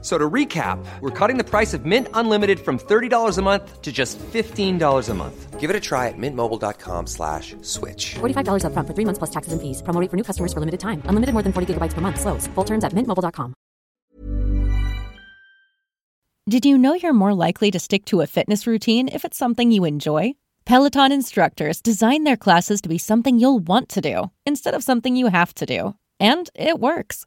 So to recap, we're cutting the price of Mint Unlimited from $30 a month to just $15 a month. Give it a try at mintmobile.com slash switch. $45 up front for three months plus taxes and fees. Promo rate for new customers for limited time. Unlimited more than 40 gigabytes per month. Slows. Full terms at mintmobile.com. Did you know you're more likely to stick to a fitness routine if it's something you enjoy? Peloton instructors design their classes to be something you'll want to do instead of something you have to do. And it works.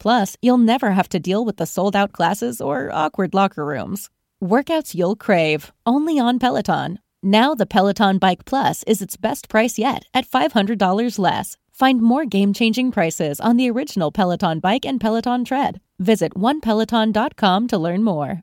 Plus, you'll never have to deal with the sold out classes or awkward locker rooms. Workouts you'll crave, only on Peloton. Now, the Peloton Bike Plus is its best price yet at $500 less. Find more game changing prices on the original Peloton Bike and Peloton Tread. Visit onepeloton.com to learn more.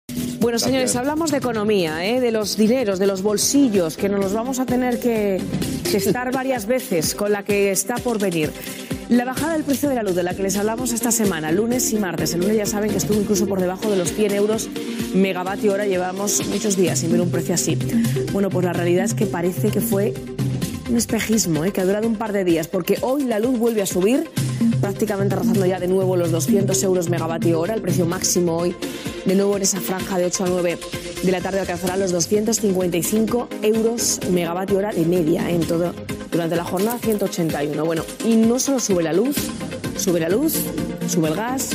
Bueno, señores, hablamos de economía, ¿eh? de los dineros, de los bolsillos, que nos los vamos a tener que, que estar varias veces con la que está por venir. La bajada del precio de la luz de la que les hablamos esta semana, lunes y martes. El lunes ya saben que estuvo incluso por debajo de los 100 euros megavatio hora. Llevamos muchos días sin ver un precio así. Bueno, pues la realidad es que parece que fue un espejismo ¿eh? que ha durado un par de días, porque hoy la luz vuelve a subir, prácticamente rozando ya de nuevo los 200 euros megavatio hora. El precio máximo hoy, de nuevo en esa franja de 8 a 9 de la tarde, alcanzará los 255 euros megavatio hora de media en todo. Durante la jornada 181. Bueno, y no solo sube la luz, sube la luz, sube el gas,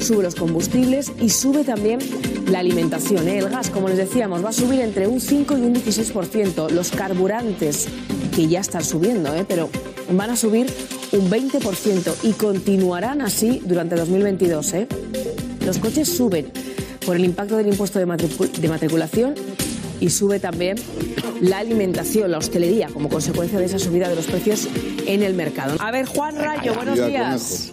sube los combustibles y sube también la alimentación. ¿eh? El gas, como les decíamos, va a subir entre un 5 y un 16%. Los carburantes, que ya están subiendo, ¿eh? pero van a subir un 20% y continuarán así durante 2022. ¿eh? Los coches suben por el impacto del impuesto de, matricu- de matriculación y sube también la alimentación, la hostelería, como consecuencia de esa subida de los precios en el mercado. A ver, Juan Rayo, buenos días.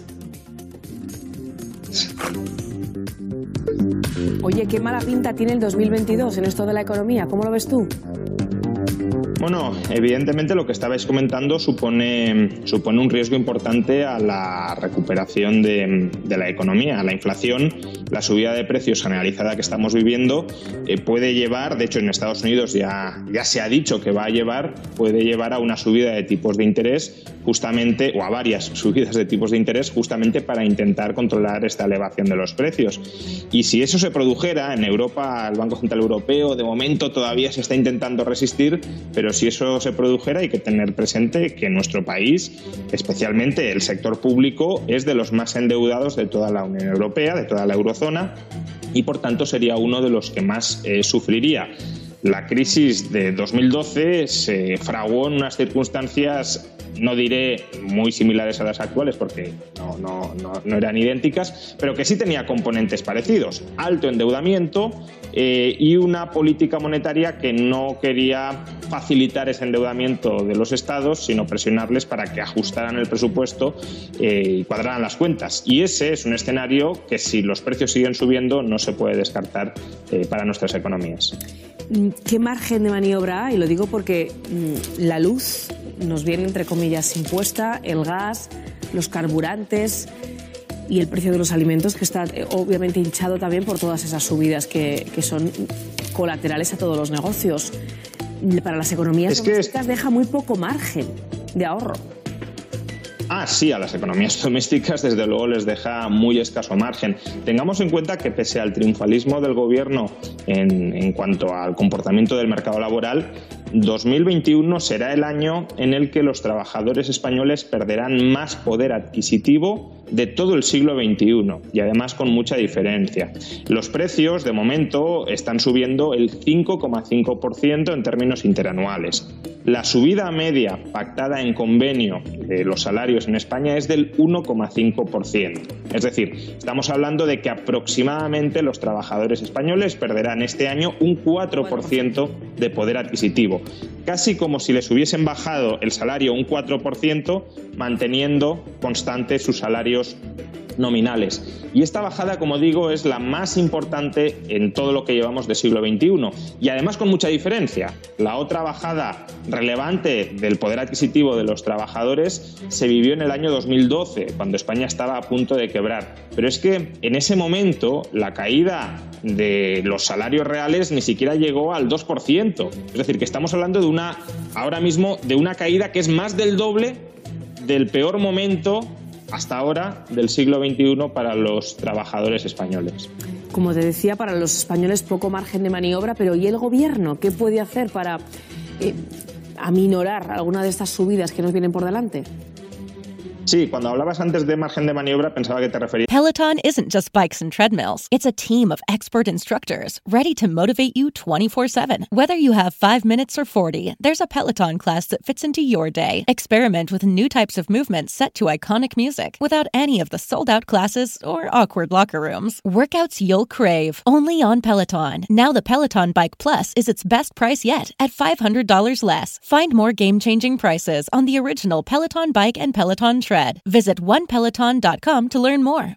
Oye, qué mala pinta tiene el 2022 en esto de la economía. ¿Cómo lo ves tú? Bueno, evidentemente lo que estabais comentando supone, supone un riesgo importante a la recuperación de, de la economía. La inflación, la subida de precios generalizada que estamos viviendo eh, puede llevar, de hecho en Estados Unidos ya, ya se ha dicho que va a llevar, puede llevar a una subida de tipos de interés justamente, o a varias subidas de tipos de interés justamente para intentar controlar esta elevación de los precios. Y si eso se produjera en Europa, el Banco Central Europeo de momento todavía se está intentando resistir, pero si eso se produjera hay que tener presente que nuestro país, especialmente el sector público, es de los más endeudados de toda la Unión Europea, de toda la eurozona, y por tanto sería uno de los que más eh, sufriría. La crisis de 2012 se fraguó en unas circunstancias, no diré muy similares a las actuales, porque no, eran idénticas, pero que sí tenía componentes parecidos. Alto endeudamiento eh, y una política monetaria que no quería facilitar ese endeudamiento de los estados, sino presionarles para que ajustaran el presupuesto eh, y cuadraran las cuentas. Y ese es un escenario que si los precios siguen subiendo no se puede descartar eh, para nuestras economías. ¿Qué margen de maniobra hay? Lo digo porque mm, la luz nos viene, entre comillas, impuesta, el gas, los carburantes y el precio de los alimentos, que está eh, obviamente hinchado también por todas esas subidas que, que son colaterales a todos los negocios. Para las economías Es que es- domésticas deja muy poco margen de ahorro. Ah, sí, a las economías domésticas desde luego les deja muy escaso margen. Tengamos en cuenta que pese al triunfalismo del gobierno en, en cuanto al comportamiento del mercado laboral, 2021 será el año en el que los trabajadores españoles perderán más poder adquisitivo de todo el siglo XXI y además con mucha diferencia. Los precios de momento están subiendo el 5,5% en términos interanuales. La subida media pactada en convenio de los salarios en España es del 1,5%. Es decir, estamos hablando de que aproximadamente los trabajadores españoles perderán este año un 4% de poder adquisitivo, casi como si les hubiesen bajado el salario un 4%, manteniendo constantes sus salarios nominales. Y esta bajada, como digo, es la más importante en todo lo que llevamos de siglo XXI. Y además con mucha diferencia. La otra bajada relevante del poder adquisitivo de los trabajadores se vivió en el año 2012, cuando España estaba a punto de quebrar. Pero es que en ese momento la caída de los salarios reales ni siquiera llegó al 2%. Es decir, que estamos hablando de una, ahora mismo, de una caída que es más del doble del peor momento hasta ahora del siglo XXI para los trabajadores españoles. Como te decía, para los españoles poco margen de maniobra, pero ¿y el gobierno qué puede hacer para eh, aminorar alguna de estas subidas que nos vienen por delante? Sí, cuando hablabas antes de margen de maniobra pensaba que te referías. Peloton isn't just bikes and treadmills. It's a team of expert instructors ready to motivate you 24/7. Whether you have 5 minutes or 40, there's a Peloton class that fits into your day. Experiment with new types of movements set to iconic music without any of the sold-out classes or awkward locker rooms. Workouts you'll crave, only on Peloton. Now the Peloton Bike Plus is its best price yet at $500 less. Find more game-changing prices on the original Peloton Bike and Peloton Tread. Visit onepeloton.com to learn more.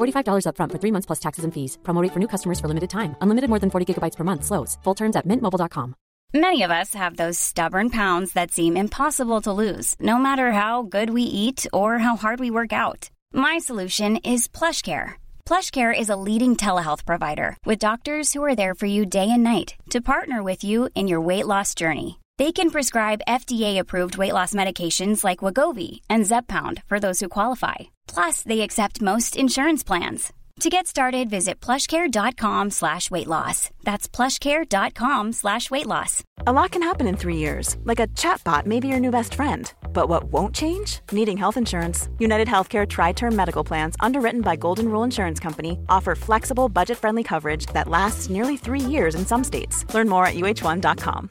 $45 upfront for three months plus taxes and fees. Promo rate for new customers for limited time. Unlimited more than 40 gigabytes per month. Slows. Full terms at mintmobile.com. Many of us have those stubborn pounds that seem impossible to lose, no matter how good we eat or how hard we work out. My solution is PlushCare. PlushCare is a leading telehealth provider with doctors who are there for you day and night to partner with you in your weight loss journey. They can prescribe FDA-approved weight loss medications like Wagovi and Zepbound for those who qualify. Plus, they accept most insurance plans. To get started, visit plushcare.com slash weight loss. That's plushcare.com slash weight loss. A lot can happen in three years, like a chatbot may be your new best friend. But what won't change? Needing health insurance. United Healthcare Tri Term Medical Plans, underwritten by Golden Rule Insurance Company, offer flexible, budget friendly coverage that lasts nearly three years in some states. Learn more at uh1.com.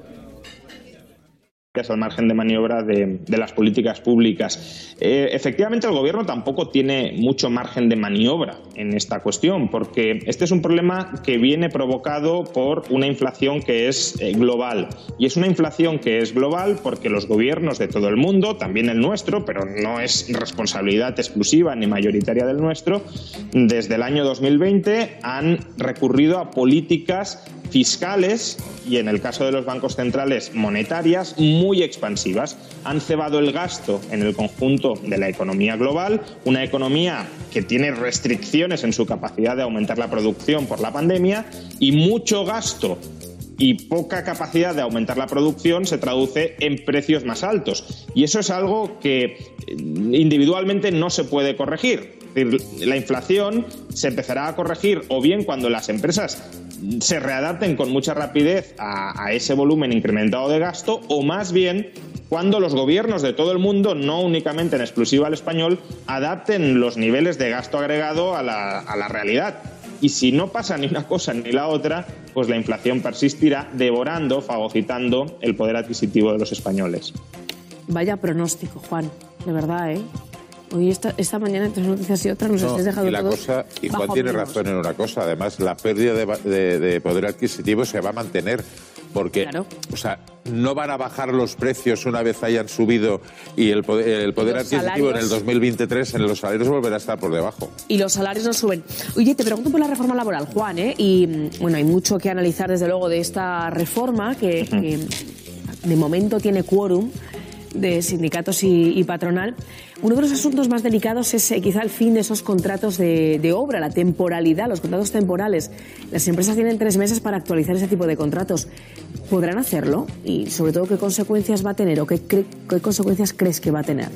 El margen de maniobra de, las políticas públicas. Eh, efectivamente, el gobierno tampoco tiene mucho margen de maniobra en esta cuestión, porque este es un problema que viene provocado por una inflación que es eh, global. Y es una inflación que es global porque los gobiernos de todo el mundo, también el nuestro, pero no es responsabilidad exclusiva ni mayoritaria del nuestro, desde el año 2020 han recurrido a políticas fiscales y en el caso de los bancos centrales monetarias expansivas. Han cebado el gasto en el conjunto de la economía global, una economía que tiene restricciones en su capacidad de aumentar la producción por la pandemia y mucho gasto y poca capacidad de aumentar la producción se traduce en precios más altos. Y eso es algo que individualmente no se puede corregir. La inflación se empezará a corregir o bien cuando las empresas se readapten con mucha rapidez a, ese volumen incrementado de gasto o más bien cuando los gobiernos de todo el mundo, no únicamente en exclusiva al español, adapten los niveles de gasto agregado a la, a la realidad. Y si no pasa ni una cosa ni la otra, pues la inflación persistirá devorando, fagocitando el poder adquisitivo de los españoles. Vaya pronóstico, Juan, de verdad, ¿eh? Hoy esta, esta mañana entre noticias y otras nos no, dejado y la cosa y Juan tiene razón en una cosa además la pérdida de, poder adquisitivo se va a mantener porque o sea no van a bajar los precios una vez hayan subido y el poder, el poder adquisitivo en el 2023 en los salarios volverá a estar por debajo. Y los salarios no suben. Oye te pregunto por la reforma laboral Juan ¿eh? y bueno hay mucho que analizar desde luego de esta reforma que, que de momento tiene quórum de sindicatos y, patronal. Uno de los asuntos más delicados es eh, quizá el fin de esos contratos de, obra, la temporalidad, los contratos temporales. Las empresas tienen tres meses para actualizar ese tipo de contratos. ¿Podrán hacerlo? Y sobre todo, ¿qué consecuencias va a tener o qué, qué consecuencias crees que va a tener?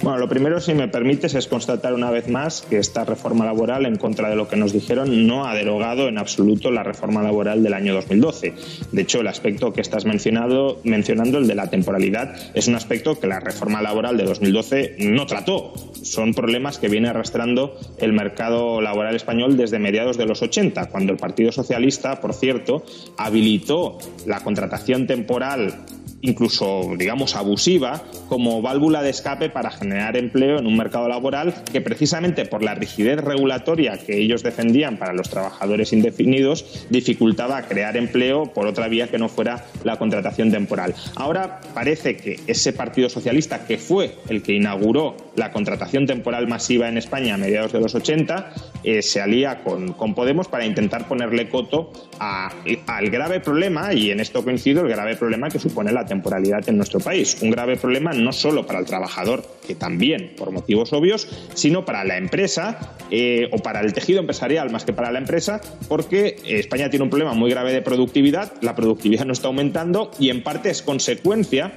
Bueno, lo primero, si me permites, es constatar una vez más que esta reforma laboral, en contra de lo que nos dijeron, no ha derogado en absoluto la reforma laboral del año 2012. De hecho, el aspecto que estás mencionado, mencionando, el de la temporalidad, es un aspecto que la reforma laboral de 2012 no trató. Son problemas que viene arrastrando el mercado laboral español desde mediados de los 80, cuando el Partido Socialista, por cierto, habilitó la contratación temporal incluso, digamos, abusiva como válvula de escape para generar empleo en un mercado laboral que precisamente por la rigidez regulatoria que ellos defendían para los trabajadores indefinidos dificultaba crear empleo por otra vía que no fuera la contratación temporal. Ahora parece que ese Partido Socialista, que fue el que inauguró la contratación temporal masiva en España a mediados de los 80, eh, se alía con, con, Podemos para intentar ponerle coto al grave problema, y en esto coincido, el grave problema que supone la temporalidad en nuestro país. Un grave problema no solo para el trabajador, que también por motivos obvios, sino para la empresa eh, o para el tejido empresarial más que para la empresa, porque España tiene un problema muy grave de productividad, la productividad no está aumentando y en parte es consecuencia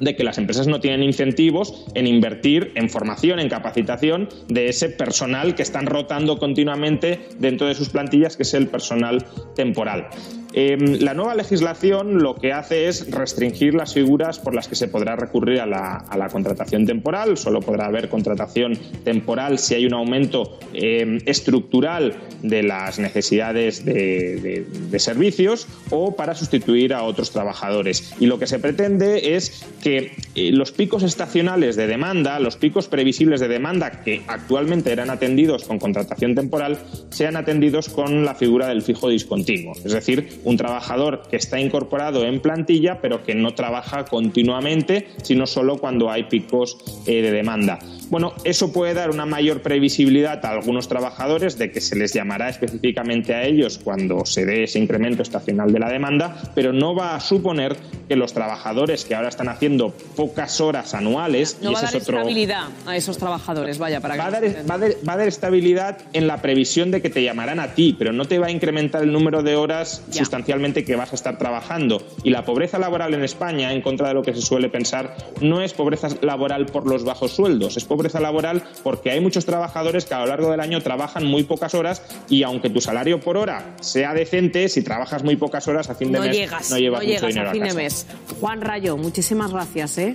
de que las empresas no tienen incentivos en invertir en formación, en capacitación de ese personal que están rotando continuamente dentro de sus plantillas, que es el personal temporal. Em, la nueva legislación lo que hace es restringir las figuras por las que se podrá recurrir a la, contratación temporal. Solo podrá haber contratación temporal si hay un aumento em, estructural de las necesidades de, servicios o para sustituir a otros trabajadores. Y lo que se pretende es que eh, los picos estacionales de demanda, los picos previsibles de demanda que actualmente eran atendidos con contratación temporal, sean atendidos con la figura del fijo discontinuo. Es decir, un trabajador que está incorporado en plantilla, pero que no trabaja continuamente, sino solo cuando hay picos eh, de demanda. Bueno, eso puede dar una mayor previsibilidad a algunos trabajadores de que se les llamará específicamente a ellos cuando se dé ese incremento estacional de la demanda, pero no va a suponer que los trabajadores que ahora están haciendo pocas horas anuales no y va a dar estabilidad a esos trabajadores, vaya para va, a dar, va, a dar, estabilidad en la previsión de que te llamarán a ti, pero no te va a incrementar el número de horas sustancialmente que vas a estar trabajando. Y la pobreza laboral en España, en contra de lo que se suele pensar, no es pobreza laboral por los bajos sueldos, es pobreza laboral porque hay muchos trabajadores que a lo largo del año trabajan muy pocas horas y aunque tu salario por hora sea decente, si trabajas muy pocas horas a fin de no mes llegas, no llevas mucho dinero a fin de mes. Juan Rayo, muchísimas gracias, ¿eh?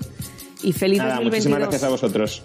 y feliz Nada, 2022. Muchísimas gracias a vosotros.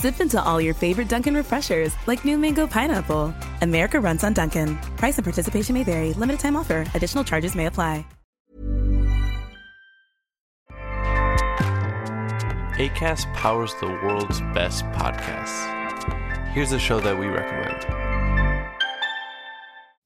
Sip into all your favorite Dunkin' refreshers like new mango pineapple. America runs on Dunkin'. Price and participation may vary. Limited time offer. Additional charges may apply. ACAST powers the world's best podcasts. Here's a show that we recommend.